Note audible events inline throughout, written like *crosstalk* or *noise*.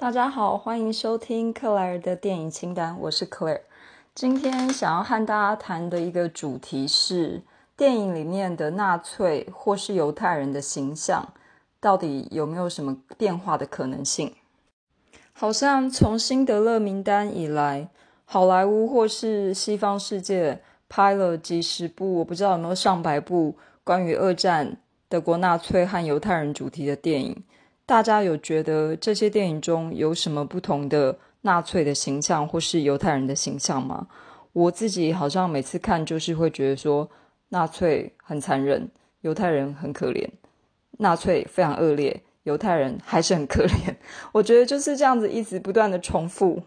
大家好，欢迎收听克莱尔的电影清单，我是 Claire。今天想要和大家谈的一个主题是电影里面的纳粹或是犹太人的形象，到底有没有什么变化的可能性？好像从辛德勒名单以来，好莱坞或是西方世界拍了几十部，我不知道有没有上百部关于二战德国纳粹和犹太人主题的电影。大家有觉得这些电影中有什么不同的纳粹的形象，或是犹太人的形象吗？我自己好像每次看就是会觉得说，纳粹很残忍，犹太人很可怜；纳粹非常恶劣，犹太人还是很可怜。*laughs* 我觉得就是这样子一直不断的重复。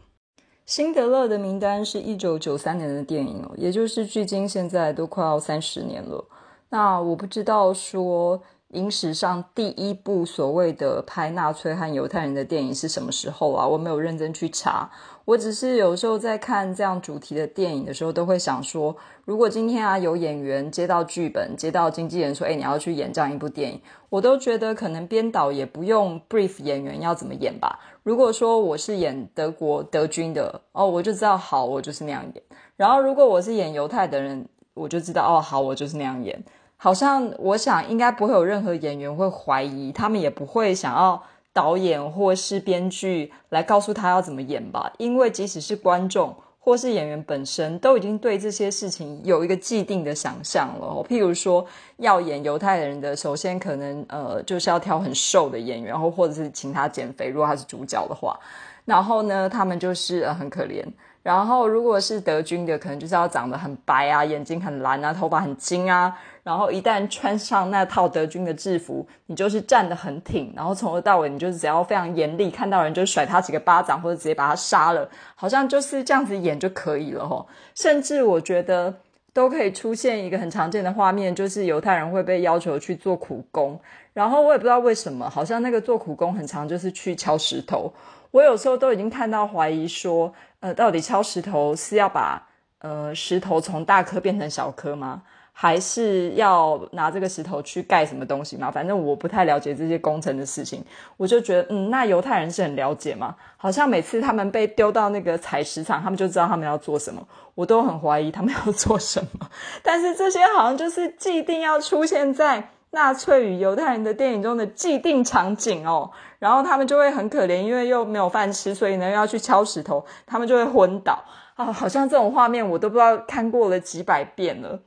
辛德勒的名单是一九九三年的电影，也就是距今现在都快要三十年了。那我不知道说。影史上第一部所谓的拍纳粹和犹太人的电影是什么时候啊？我没有认真去查，我只是有时候在看这样主题的电影的时候，都会想说，如果今天啊有演员接到剧本，接到经纪人说，哎，你要去演这样一部电影，我都觉得可能编导也不用 brief 演员要怎么演吧。如果说我是演德国德军的，哦，我就知道好，我就是那样演。然后如果我是演犹太的人，我就知道哦，好，我就是那样演。好像我想应该不会有任何演员会怀疑，他们也不会想要导演或是编剧来告诉他要怎么演吧？因为即使是观众或是演员本身，都已经对这些事情有一个既定的想象了。譬如说，要演犹太人的，首先可能呃就是要挑很瘦的演员，然后或者是请他减肥，如果他是主角的话。然后呢，他们就是很可怜。然后如果是德军的，可能就是要长得很白啊，眼睛很蓝啊，头发很金啊。然后一旦穿上那套德军的制服，你就是站得很挺，然后从头到尾你就是只要非常严厉，看到人就甩他几个巴掌，或者直接把他杀了，好像就是这样子演就可以了吼。甚至我觉得都可以出现一个很常见的画面，就是犹太人会被要求去做苦工，然后我也不知道为什么，好像那个做苦工很常就是去敲石头。我有时候都已经看到怀疑说，呃，到底敲石头是要把呃石头从大颗变成小颗吗？还是要拿这个石头去盖什么东西吗？反正我不太了解这些工程的事情，我就觉得，嗯，那犹太人是很了解吗？好像每次他们被丢到那个采石场，他们就知道他们要做什么。我都很怀疑他们 *laughs* 要做什么。但是这些好像就是既定要出现在纳粹与犹太人的电影中的既定场景哦。然后他们就会很可怜，因为又没有饭吃，所以呢又要去敲石头，他们就会昏倒啊！好像这种画面我都不知道看过了几百遍了。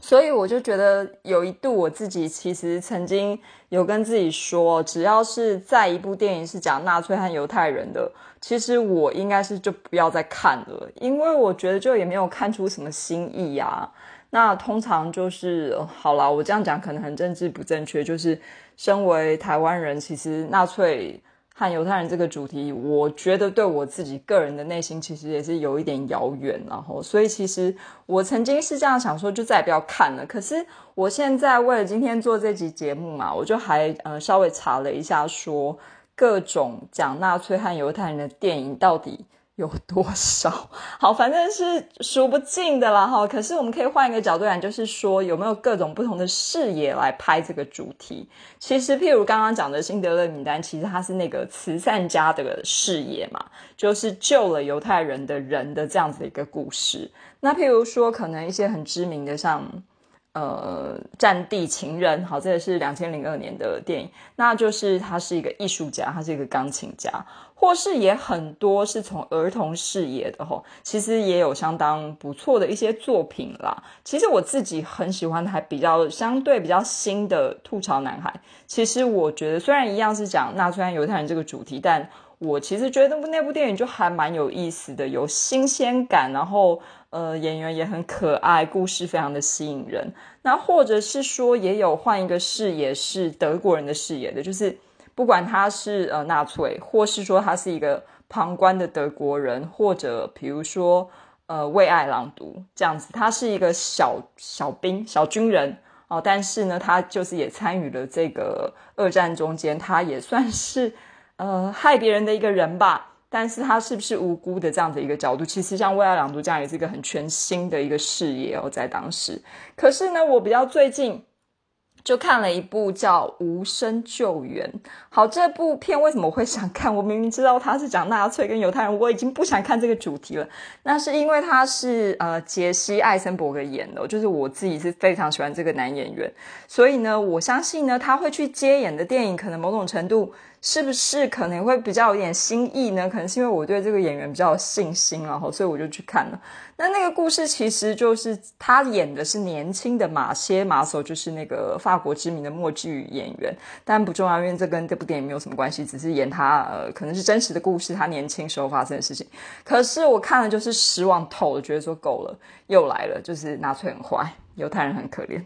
所以我就觉得有一度我自己其实曾经有跟自己说，只要是在一部电影是讲纳粹和犹太人的，其实我应该是就不要再看了，因为我觉得就也没有看出什么新意呀。那通常就是好了，我这样讲可能很政治不正确，就是身为台湾人，其实纳粹。和犹太人这个主题，我觉得对我自己个人的内心其实也是有一点遥远，然后，所以其实我曾经是这样想说，就再也不要看了。可是我现在为了今天做这集节目嘛，我就还呃稍微查了一下，说各种讲纳粹和犹太人的电影到底。有多少？好，反正是数不尽的啦哈。可是我们可以换一个角度讲，就是说有没有各种不同的视野来拍这个主题？其实，譬如刚刚讲的辛德勒名单，其实它是那个慈善家的视野嘛，就是救了犹太人的人的这样子的一个故事。那譬如说，可能一些很知名的，像。呃，战地情人，好，这也是两千零二年的电影，那就是他是一个艺术家，他是一个钢琴家，或是也很多是从儿童视野的吼，其实也有相当不错的一些作品啦。其实我自己很喜欢，还比较相对比较新的《吐槽男孩》。其实我觉得，虽然一样是讲纳粹和犹太人这个主题，但我其实觉得那部电影就还蛮有意思的，有新鲜感，然后。呃，演员也很可爱，故事非常的吸引人。那或者是说，也有换一个视野，是德国人的视野的，就是不管他是呃纳粹，或是说他是一个旁观的德国人，或者比如说呃为爱朗读这样子，他是一个小小兵、小军人哦，但是呢，他就是也参与了这个二战中间，他也算是呃害别人的一个人吧。但是他是不是无辜的这样的一个角度，其实像《未来朗读》这样也是一个很全新的一个视野哦，在当时。可是呢，我比较最近就看了一部叫《无声救援》。好，这部片为什么会想看？我明明知道它是讲纳粹跟犹太人，我已经不想看这个主题了。那是因为他是呃杰西·艾森伯格演的，就是我自己是非常喜欢这个男演员，所以呢，我相信呢他会去接演的电影，可能某种程度。是不是可能会比较有点新意呢？可能是因为我对这个演员比较有信心，然后所以我就去看了。那那个故事其实就是他演的是年轻的马歇马索，就是那个法国知名的默剧演员，但不重要，因为这跟这部电影没有什么关系，只是演他呃可能是真实的故事，他年轻时候发生的事情。可是我看了就是失望透了，觉得说够了，又来了，就是纳粹很坏，犹太人很可怜。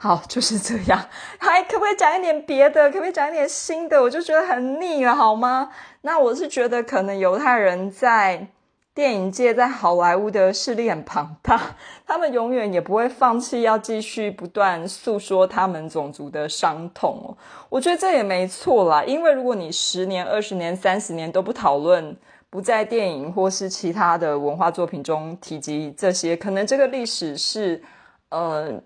好，就是这样。还 *laughs* 可不可以讲一点别的？可不可以讲一点新的？我就觉得很腻了，好吗？那我是觉得，可能犹太人在电影界、在好莱坞的势力很庞大，*laughs* 他们永远也不会放弃，要继续不断诉说他们种族的伤痛哦。我觉得这也没错啦，因为如果你十年、二十年、三十年都不讨论，不在电影或是其他的文化作品中提及这些，可能这个历史是呃。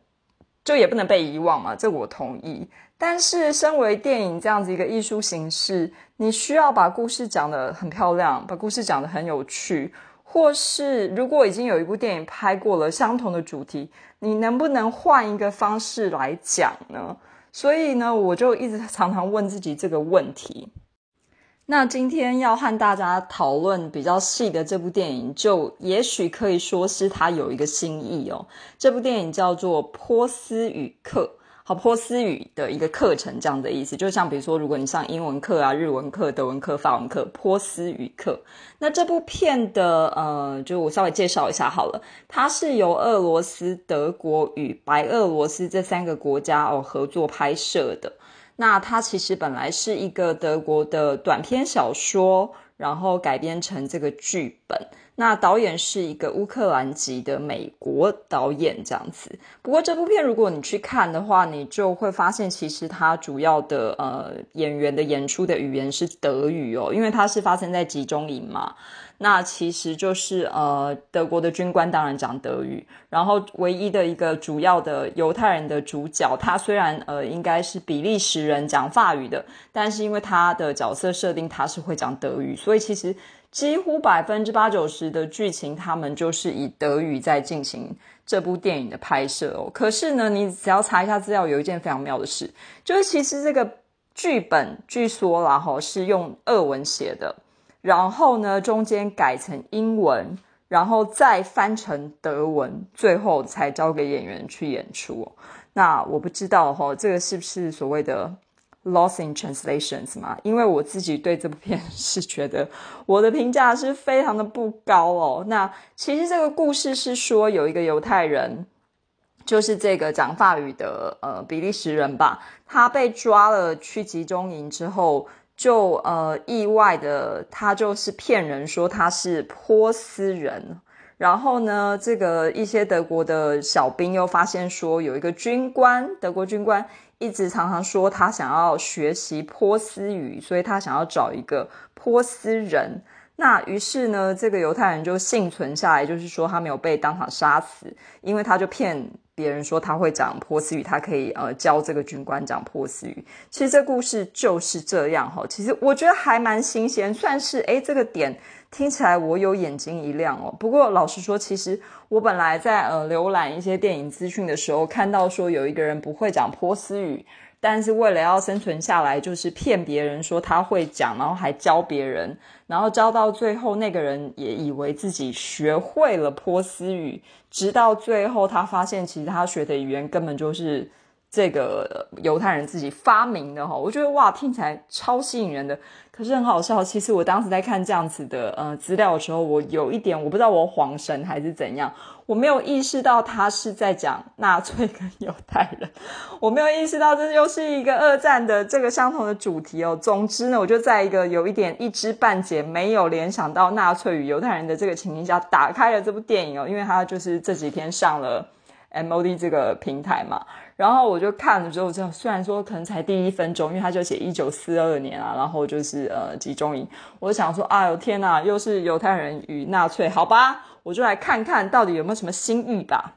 就也不能被遗忘嘛，这我同意。但是，身为电影这样子一个艺术形式，你需要把故事讲得很漂亮，把故事讲得很有趣，或是如果已经有一部电影拍过了相同的主题，你能不能换一个方式来讲呢？所以呢，我就一直常常问自己这个问题。那今天要和大家讨论比较细的这部电影，就也许可以说是它有一个新意哦。这部电影叫做《波斯语课》，好，波斯语的一个课程这样的意思，就像比如说，如果你上英文课啊、日文课、德文课、法文课，波斯语课。那这部片的呃，就我稍微介绍一下好了，它是由俄罗斯、德国与白俄罗斯这三个国家哦合作拍摄的。那它其实本来是一个德国的短篇小说，然后改编成这个剧。那导演是一个乌克兰籍的美国导演，这样子。不过这部片如果你去看的话，你就会发现，其实它主要的呃演员的演出的语言是德语哦，因为它是发生在集中营嘛。那其实就是呃，德国的军官当然讲德语，然后唯一的一个主要的犹太人的主角，他虽然呃应该是比利时人讲法语的，但是因为他的角色设定他是会讲德语，所以其实几乎百分之八九十的剧情他们就是以德语在进行这部电影的拍摄哦。可是呢，你只要查一下资料，有一件非常妙的事，就是其实这个剧本据说啦哈是用俄文写的。然后呢，中间改成英文，然后再翻成德文，最后才交给演员去演出。那我不知道哈，这个是不是所谓的 loss in translations 嘛？因为我自己对这部片 *laughs* 是觉得我的评价是非常的不高哦。那其实这个故事是说，有一个犹太人，就是这个讲法语的呃比利时人吧，他被抓了去集中营之后。就呃意外的，他就是骗人说他是波斯人，然后呢，这个一些德国的小兵又发现说有一个军官，德国军官一直常常说他想要学习波斯语，所以他想要找一个波斯人。那于是呢，这个犹太人就幸存下来，就是说他没有被当场杀死，因为他就骗。别人说他会讲波斯语，他可以呃教这个军官讲波斯语。其实这故事就是这样哈。其实我觉得还蛮新鲜，算是诶这个点听起来我有眼睛一亮哦。不过老实说，其实我本来在呃浏览一些电影资讯的时候，看到说有一个人不会讲波斯语。但是为了要生存下来，就是骗别人说他会讲，然后还教别人，然后教到最后，那个人也以为自己学会了波斯语，直到最后他发现，其实他学的语言根本就是。这个犹太人自己发明的哈，我觉得哇，听起来超吸引人的。可是很好笑，其实我当时在看这样子的呃资料的时候，我有一点我不知道我恍神还是怎样，我没有意识到他是在讲纳粹跟犹太人，*laughs* 我没有意识到这又是一个二战的这个相同的主题哦。总之呢，我就在一个有一点一知半解，没有联想到纳粹与犹太人的这个情形下，打开了这部电影哦，因为它就是这几天上了 MOD 这个平台嘛。然后我就看了之后，这虽然说可能才第一分钟，因为他就写一九四二年啊，然后就是呃集中营，我就想说，哎呦天哪，又是犹太人与纳粹，好吧，我就来看看到底有没有什么新意吧。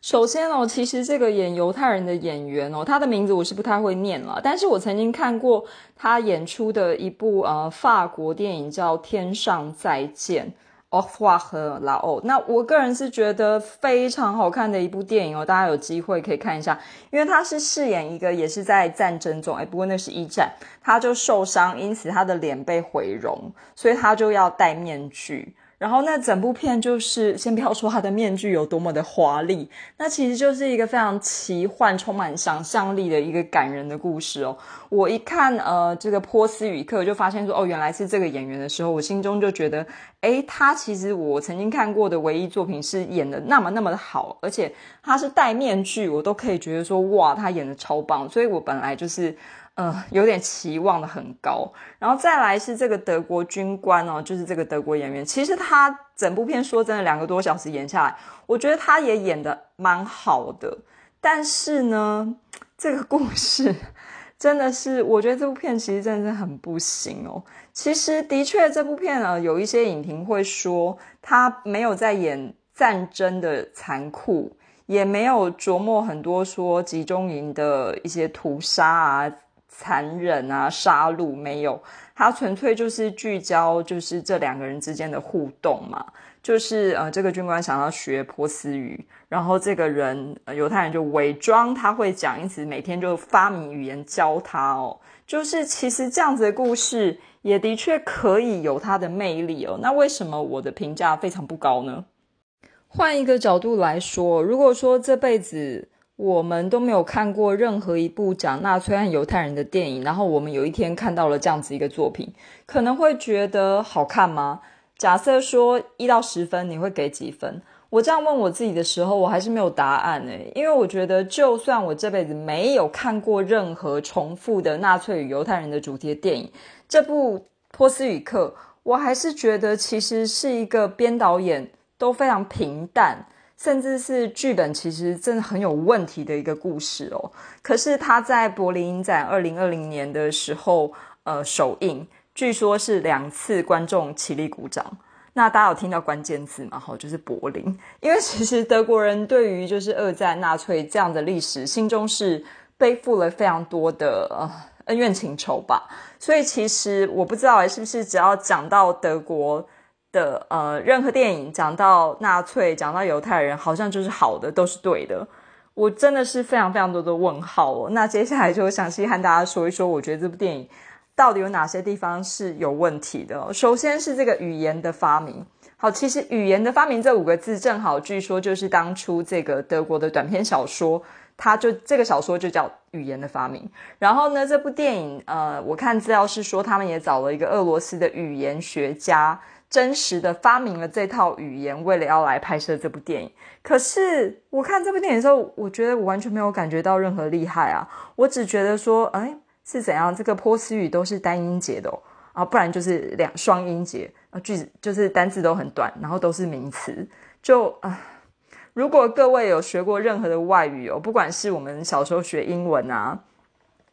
首先哦，其实这个演犹太人的演员哦，他的名字我是不太会念了，但是我曾经看过他演出的一部呃法国电影叫《天上再见》（Au revoir） 和拉欧。那我个人是觉得非常好看的一部电影哦，大家有机会可以看一下，因为他是饰演一个也是在战争中，哎，不过那是一战，他就受伤，因此他的脸被毁容，所以他就要戴面具。然后那整部片就是先不要说他的面具有多么的华丽，那其实就是一个非常奇幻、充满想象力的一个感人的故事哦。我一看呃这个波斯语课，就发现说哦原来是这个演员的时候，我心中就觉得，诶，他其实我曾经看过的唯一作品是演的那么那么的好，而且他是戴面具，我都可以觉得说哇，他演的超棒，所以我本来就是。呃，有点期望的很高，然后再来是这个德国军官哦，就是这个德国演员。其实他整部片说真的，两个多小时演下来，我觉得他也演的蛮好的。但是呢，这个故事 *laughs* 真的是，我觉得这部片其实真的是很不行哦。其实的确，这部片呢，有一些影评会说，他没有在演战争的残酷，也没有琢磨很多说集中营的一些屠杀啊。残忍啊，杀戮没有，它纯粹就是聚焦，就是这两个人之间的互动嘛。就是呃，这个军官想要学波斯语，然后这个人犹太人就伪装他会讲，因此每天就发明语言教他哦。就是其实这样子的故事也的确可以有它的魅力哦。那为什么我的评价非常不高呢？换一个角度来说，如果说这辈子。我们都没有看过任何一部讲纳粹和犹太人的电影，然后我们有一天看到了这样子一个作品，可能会觉得好看吗？假设说一到十分，你会给几分？我这样问我自己的时候，我还是没有答案诶，因为我觉得，就算我这辈子没有看过任何重复的纳粹与犹太人的主题的电影，这部《波斯语课》，我还是觉得其实是一个编导演都非常平淡。甚至是剧本其实真的很有问题的一个故事哦。可是他在柏林影展二零二零年的时候，呃，首映，据说是两次观众起立鼓掌。那大家有听到关键字吗？哈，就是柏林。因为其实德国人对于就是二战纳粹这样的历史，心中是背负了非常多的呃恩怨情仇吧。所以其实我不知道是不是只要讲到德国。的呃，任何电影讲到纳粹、讲到犹太人，好像就是好的，都是对的。我真的是非常非常多的问号哦。那接下来就详细和大家说一说，我觉得这部电影到底有哪些地方是有问题的。首先是这个语言的发明。好，其实语言的发明这五个字，正好据说就是当初这个德国的短篇小说，它就这个小说就叫语言的发明。然后呢，这部电影呃，我看资料是说，他们也找了一个俄罗斯的语言学家。真实的发明了这套语言，为了要来拍摄这部电影。可是我看这部电影的时候，我觉得我完全没有感觉到任何厉害啊！我只觉得说，哎，是怎样？这个波斯语都是单音节的哦啊，不然就是两双音节啊，句子就是单字都很短，然后都是名词。就啊，如果各位有学过任何的外语哦，不管是我们小时候学英文啊，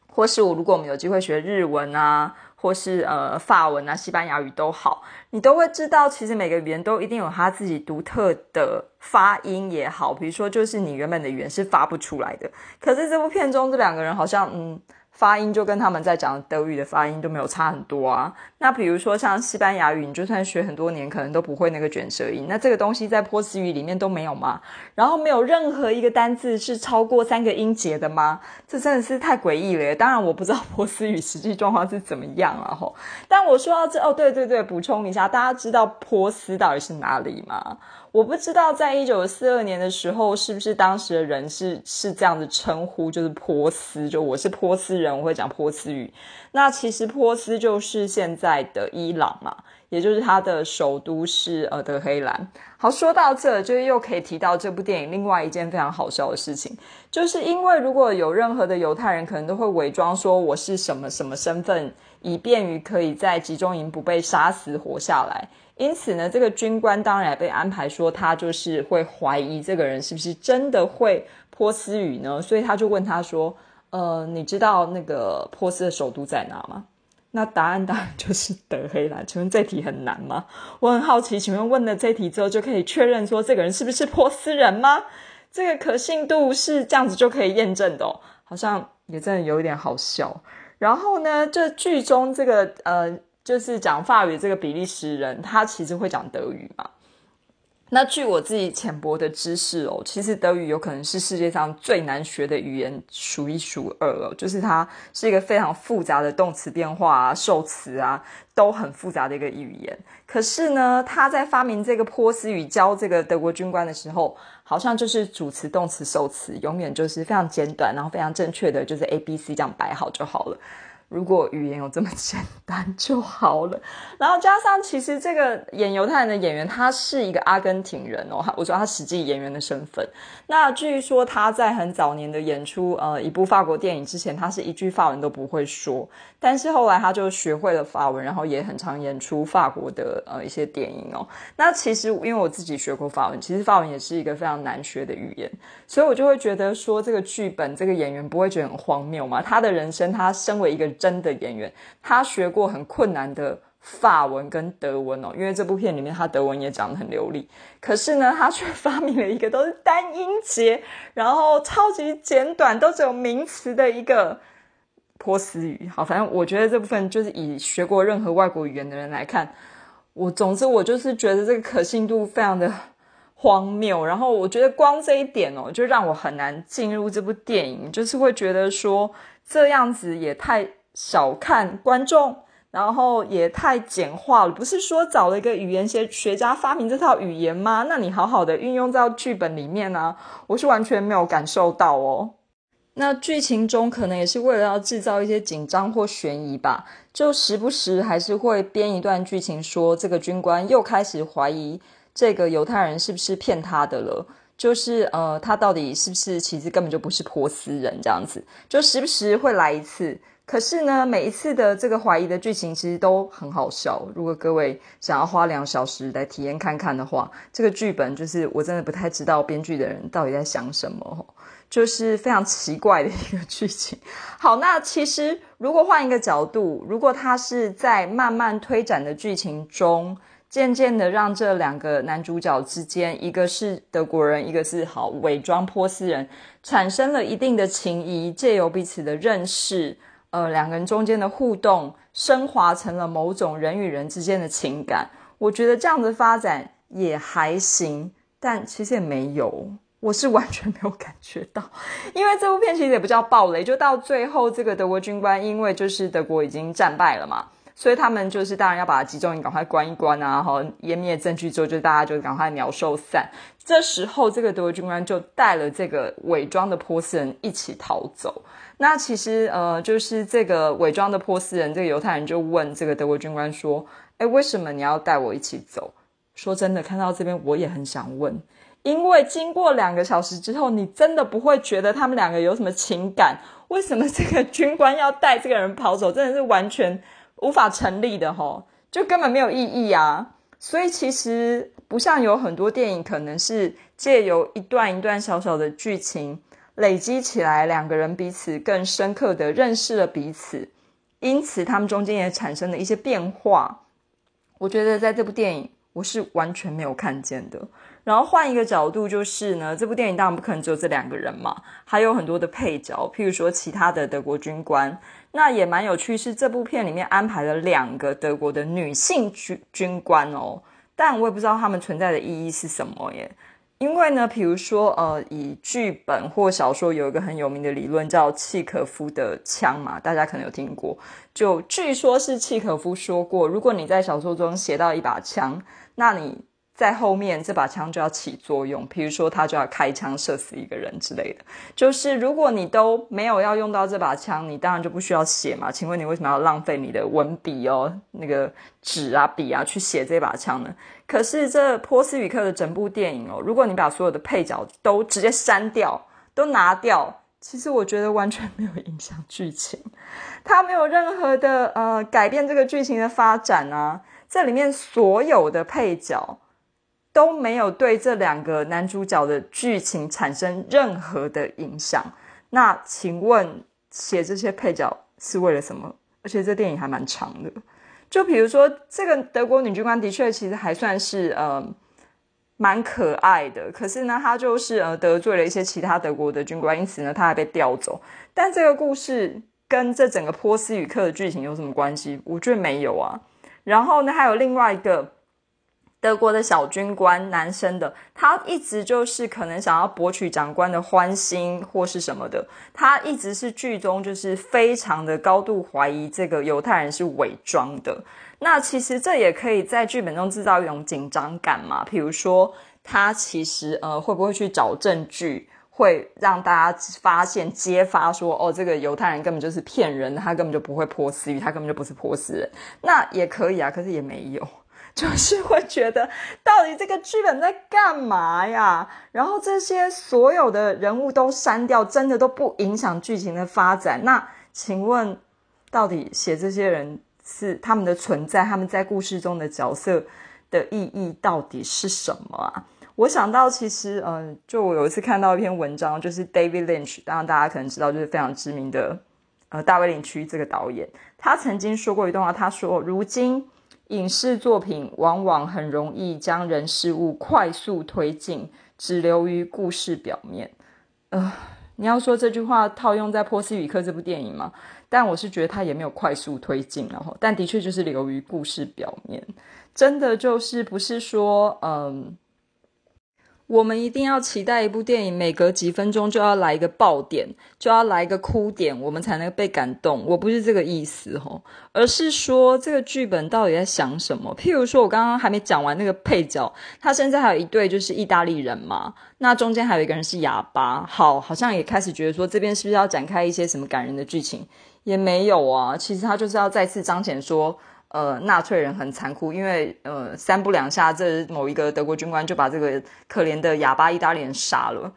或是我如果我们有机会学日文啊。或是呃法文啊、西班牙语都好，你都会知道，其实每个语言都一定有它自己独特的发音也好。比如说，就是你原本的语言是发不出来的，可是这部片中这两个人好像嗯。发音就跟他们在讲德语的发音都没有差很多啊。那比如说像西班牙语，你就算学很多年，可能都不会那个卷舌音。那这个东西在波斯语里面都没有吗？然后没有任何一个单字是超过三个音节的吗？这真的是太诡异了。当然我不知道波斯语实际状况是怎么样了吼。但我说到这哦，对对对，补充一下，大家知道波斯到底是哪里吗？我不知道，在一九四二年的时候，是不是当时的人是是这样子称呼，就是波斯，就我是波斯人，我会讲波斯语。那其实波斯就是现在的伊朗嘛，也就是它的首都是呃德黑兰。好，说到这，就又可以提到这部电影另外一件非常好笑的事情，就是因为如果有任何的犹太人，可能都会伪装说我是什么什么身份，以便于可以在集中营不被杀死活下来。因此呢，这个军官当然也被安排说，他就是会怀疑这个人是不是真的会波斯语呢？所以他就问他说：“呃，你知道那个波斯的首都在哪吗？”那答案当然就是德黑兰。请问这题很难吗？我很好奇，请问问了这题之后就可以确认说这个人是不是波斯人吗？这个可信度是这样子就可以验证的哦，好像也真的有一点好笑。然后呢，这剧中这个呃，就是讲法语这个比利时人，他其实会讲德语嘛。那据我自己浅薄的知识哦，其实德语有可能是世界上最难学的语言，数一数二哦。就是它是一个非常复杂的动词变化啊、受词啊，都很复杂的一个语言。可是呢，他在发明这个波斯语教这个德国军官的时候，好像就是主词、动词、受词，永远就是非常简短，然后非常正确的，就是 A、B、C 这样摆好就好了。如果语言有这么简单就好了，然后加上其实这个演犹太人的演员他是一个阿根廷人哦，我说他实际演员的身份。那据说他在很早年的演出呃一部法国电影之前，他是一句法文都不会说，但是后来他就学会了法文，然后也很常演出法国的呃一些电影哦。那其实因为我自己学过法文，其实法文也是一个非常难学的语言，所以我就会觉得说这个剧本这个演员不会觉得很荒谬吗？他的人生他身为一个。真的演员，他学过很困难的法文跟德文哦，因为这部片里面他德文也讲得很流利。可是呢，他却发明了一个都是单音节，然后超级简短，都只有名词的一个波斯语。好，反正我觉得这部分就是以学过任何外国语言的人来看，我总之我就是觉得这个可信度非常的荒谬。然后我觉得光这一点哦，就让我很难进入这部电影，就是会觉得说这样子也太。小看观众，然后也太简化了。不是说找了一个语言学学家发明这套语言吗？那你好好的运用到剧本里面呢？我是完全没有感受到哦。那剧情中可能也是为了要制造一些紧张或悬疑吧，就时不时还是会编一段剧情，说这个军官又开始怀疑这个犹太人是不是骗他的了，就是呃，他到底是不是其实根本就不是波斯人这样子，就时不时会来一次。可是呢，每一次的这个怀疑的剧情其实都很好笑。如果各位想要花两小时来体验看看的话，这个剧本就是我真的不太知道编剧的人到底在想什么，*laughs* 就是非常奇怪的一个剧情。好，那其实如果换一个角度，如果他是在慢慢推展的剧情中，渐渐的让这两个男主角之间，一个是德国人，一个是好伪装波斯人，产生了一定的情谊，借由彼此的认识。呃，两个人中间的互动升华成了某种人与人之间的情感，我觉得这样的发展也还行，但其实也没有，我是完全没有感觉到，因为这部片其实也不叫暴雷，就到最后这个德国军官，因为就是德国已经战败了嘛，所以他们就是当然要把集中营赶快关一关啊，然后，湮灭证据之后，就大家就赶快鸟兽散。这时候这个德国军官就带了这个伪装的波斯人一起逃走。那其实呃，就是这个伪装的波斯人，这个犹太人就问这个德国军官说：“哎，为什么你要带我一起走？”说真的，看到这边我也很想问，因为经过两个小时之后，你真的不会觉得他们两个有什么情感？为什么这个军官要带这个人跑走？真的是完全无法成立的吼，就根本没有意义啊！所以其实不像有很多电影，可能是借由一段一段小小的剧情。累积起来，两个人彼此更深刻的认识了彼此，因此他们中间也产生了一些变化。我觉得在这部电影，我是完全没有看见的。然后换一个角度，就是呢，这部电影当然不可能只有这两个人嘛，还有很多的配角，譬如说其他的德国军官。那也蛮有趣，是这部片里面安排了两个德国的女性军军官哦，但我也不知道他们存在的意义是什么耶。因为呢，比如说，呃，以剧本或小说有一个很有名的理论叫契可夫的枪嘛，大家可能有听过。就据说是契可夫说过，如果你在小说中写到一把枪，那你。在后面这把枪就要起作用，比如说他就要开枪射死一个人之类的。就是如果你都没有要用到这把枪，你当然就不需要写嘛。请问你为什么要浪费你的文笔哦，那个纸啊笔啊去写这把枪呢？可是这波斯语课的整部电影哦，如果你把所有的配角都直接删掉，都拿掉，其实我觉得完全没有影响剧情，它没有任何的呃改变这个剧情的发展啊。这里面所有的配角。都没有对这两个男主角的剧情产生任何的影响。那请问写这些配角是为了什么？而且这电影还蛮长的。就比如说，这个德国女军官的确其实还算是呃蛮可爱的。可是呢，她就是呃得罪了一些其他德国的军官，因此呢，她还被调走。但这个故事跟这整个波斯语课的剧情有什么关系？我觉得没有啊。然后呢，还有另外一个。德国的小军官，男生的，他一直就是可能想要博取长官的欢心或是什么的，他一直是剧中就是非常的高度怀疑这个犹太人是伪装的。那其实这也可以在剧本中制造一种紧张感嘛？比如说他其实呃会不会去找证据，会让大家发现揭发说哦这个犹太人根本就是骗人，他根本就不会泼斯语，他根本就不是泼斯人。那也可以啊，可是也没有。*laughs* 就是会觉得，到底这个剧本在干嘛呀？然后这些所有的人物都删掉，真的都不影响剧情的发展。那请问，到底写这些人是他们的存在，他们在故事中的角色的意义到底是什么啊？我想到，其实，嗯，就我有一次看到一篇文章，就是 David Lynch，当然大家可能知道，就是非常知名的，呃，大卫林区这个导演，他曾经说过一段话，他说，如今。影视作品往往很容易将人事物快速推进，只留于故事表面。呃，你要说这句话套用在《波斯语课》这部电影吗？但我是觉得它也没有快速推进，然后，但的确就是留于故事表面。真的就是不是说，嗯。我们一定要期待一部电影，每隔几分钟就要来一个爆点，就要来一个哭点，我们才能被感动。我不是这个意思吼，而是说这个剧本到底在想什么？譬如说，我刚刚还没讲完那个配角，他现在还有一对就是意大利人嘛，那中间还有一个人是哑巴。好，好像也开始觉得说这边是不是要展开一些什么感人的剧情？也没有啊，其实他就是要再次彰显说。呃，纳粹人很残酷，因为呃，三不两下，这某一个德国军官就把这个可怜的哑巴意大利人杀了，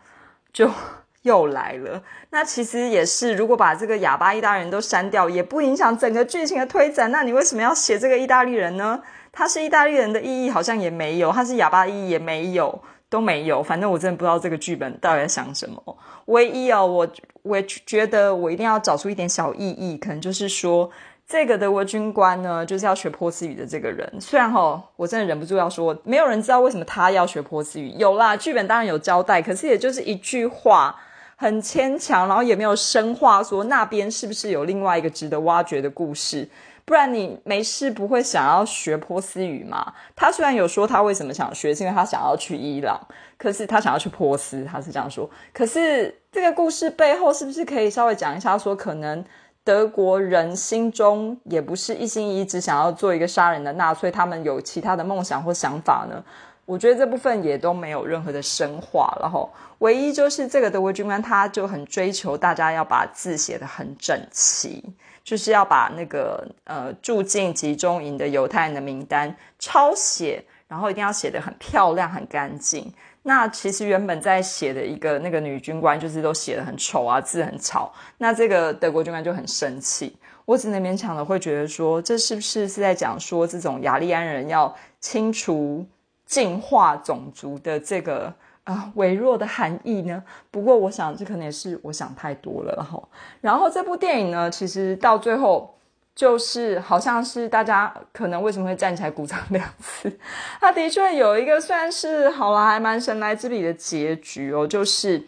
就 *laughs* 又来了。那其实也是，如果把这个哑巴意大利人都删掉，也不影响整个剧情的推展。那你为什么要写这个意大利人呢？他是意大利人的意义好像也没有，他是哑巴意义也没有，都没有。反正我真的不知道这个剧本到底在想什么。唯一哦，我我觉得我一定要找出一点小意义，可能就是说。这个德国军官呢，就是要学波斯语的这个人。虽然哈，我真的忍不住要说，没有人知道为什么他要学波斯语。有啦，剧本当然有交代，可是也就是一句话，很牵强，然后也没有深化说那边是不是有另外一个值得挖掘的故事。不然你没事不会想要学波斯语嘛？他虽然有说他为什么想学，是因为他想要去伊朗，可是他想要去波斯，他是这样说。可是这个故事背后是不是可以稍微讲一下，说可能？德国人心中也不是一心一意只想要做一个杀人的纳粹，他们有其他的梦想或想法呢？我觉得这部分也都没有任何的深化，然后唯一就是这个德国军官他就很追求大家要把字写得很整齐，就是要把那个呃住进集中营的犹太人的名单抄写，然后一定要写得很漂亮、很干净。那其实原本在写的一个那个女军官，就是都写的很丑啊，字很吵。那这个德国军官就很生气。我只能勉强的会觉得说，这是不是是在讲说这种雅利安人要清除、净化种族的这个啊微弱的含义呢？不过我想这可能也是我想太多了哈。然后这部电影呢，其实到最后。就是好像是大家可能为什么会站起来鼓掌两次？他的确有一个算是好了，还蛮神来之笔的结局哦，就是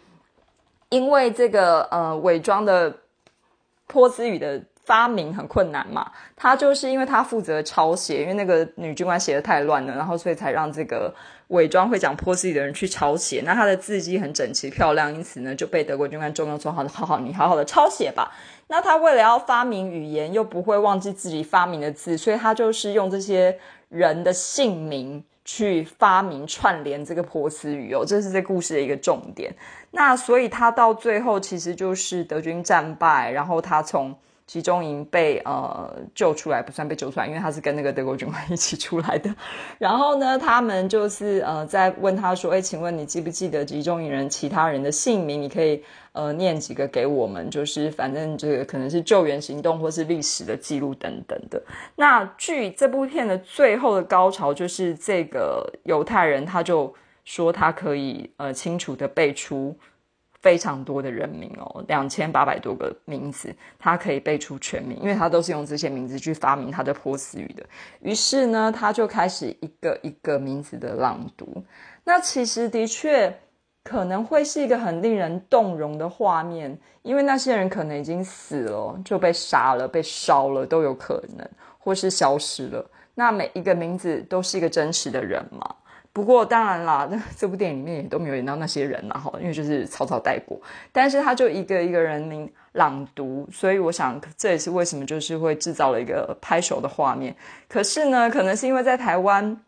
因为这个呃伪装的波斯语的发明很困难嘛，他就是因为他负责抄写，因为那个女军官写的太乱了，然后所以才让这个伪装会讲波斯语的人去抄写，那他的字迹很整齐漂亮，因此呢就被德国军官重用说好，好好你好好的抄写吧。那他为了要发明语言，又不会忘记自己发明的字，所以他就是用这些人的姓名去发明串联这个波斯语哦，这是这故事的一个重点。那所以他到最后其实就是德军战败，然后他从。集中营被呃救出来不算被救出来，因为他是跟那个德国军官一起出来的。*laughs* 然后呢，他们就是呃在问他说：“哎，请问你记不记得集中营人其他人的姓名？你可以呃念几个给我们，就是反正这个可能是救援行动或是历史的记录等等的。”那据这部片的最后的高潮，就是这个犹太人他就说他可以呃清楚的背出。非常多的人名哦，两千八百多个名字，他可以背出全名，因为他都是用这些名字去发明他的波斯语的。于是呢，他就开始一个一个名字的朗读。那其实的确可能会是一个很令人动容的画面，因为那些人可能已经死了，就被杀了、被烧了都有可能，或是消失了。那每一个名字都是一个真实的人嘛？不过当然啦，这部电影里面也都没有演到那些人然，哈，因为就是草草带过。但是他就一个一个人名朗读，所以我想这也是为什么就是会制造了一个拍手的画面。可是呢，可能是因为在台湾，《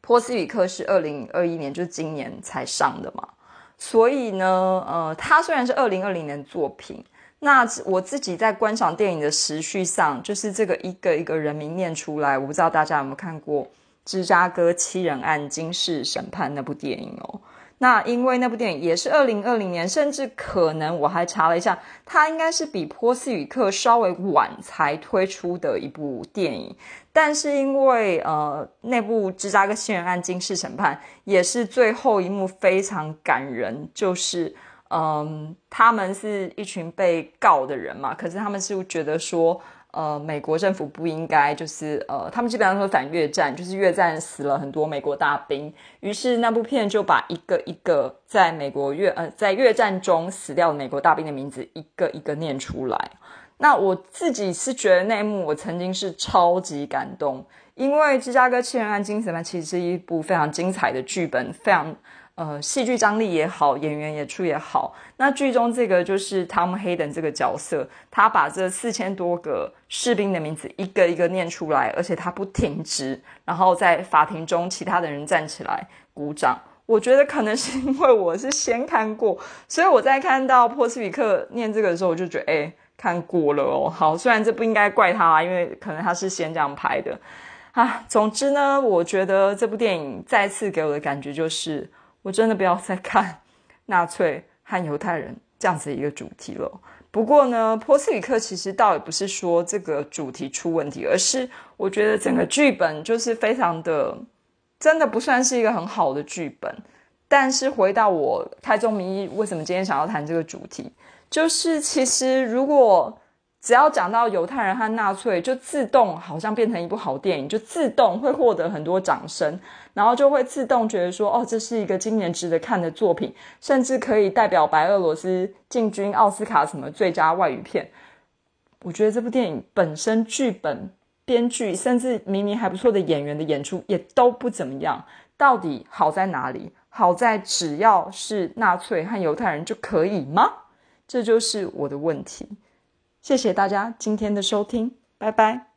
波斯语课》是二零二一年，就是今年才上的嘛，所以呢，呃，它虽然是二零二零年作品，那我自己在观赏电影的时序上，就是这个一个一个人名念出来，我不知道大家有没有看过。芝加哥七人案惊世审判那部电影哦，那因为那部电影也是二零二零年，甚至可能我还查了一下，它应该是比《波斯语课》稍微晚才推出的一部电影。但是因为呃，那部芝加哥七人案惊世审判也是最后一幕非常感人，就是嗯，他们是一群被告的人嘛，可是他们是觉得说。呃，美国政府不应该就是呃，他们基本上说反越战，就是越战死了很多美国大兵，于是那部片就把一个一个在美国越呃在越战中死掉美国大兵的名字一个一个念出来。那我自己是觉得那一幕我曾经是超级感动，因为芝加哥七人案惊悚案其实是一部非常精彩的剧本，非常。呃，戏剧张力也好，演员演出也好。那剧中这个就是 Tom Hayden 这个角色，他把这四千多个士兵的名字一个一个念出来，而且他不停止。然后在法庭中，其他的人站起来鼓掌。我觉得可能是因为我是先看过，所以我在看到波斯比克念这个的时候，我就觉得哎，看过了哦。好，虽然这不应该怪他，因为可能他是先这样拍的啊。总之呢，我觉得这部电影再次给我的感觉就是。我真的不要再看 *laughs* 纳粹和犹太人这样子一个主题了。不过呢，波斯里克其实倒也不是说这个主题出问题，而是我觉得整个剧本就是非常的，真的不算是一个很好的剧本。但是回到我开宗明义，为什么今天想要谈这个主题，就是其实如果。只要讲到犹太人和纳粹，就自动好像变成一部好电影，就自动会获得很多掌声，然后就会自动觉得说，哦，这是一个今年值得看的作品，甚至可以代表白俄罗斯进军奥斯卡什么最佳外语片。我觉得这部电影本身剧本、编剧，甚至明明还不错的演员的演出也都不怎么样。到底好在哪里？好在只要是纳粹和犹太人就可以吗？这就是我的问题。谢谢大家今天的收听，拜拜。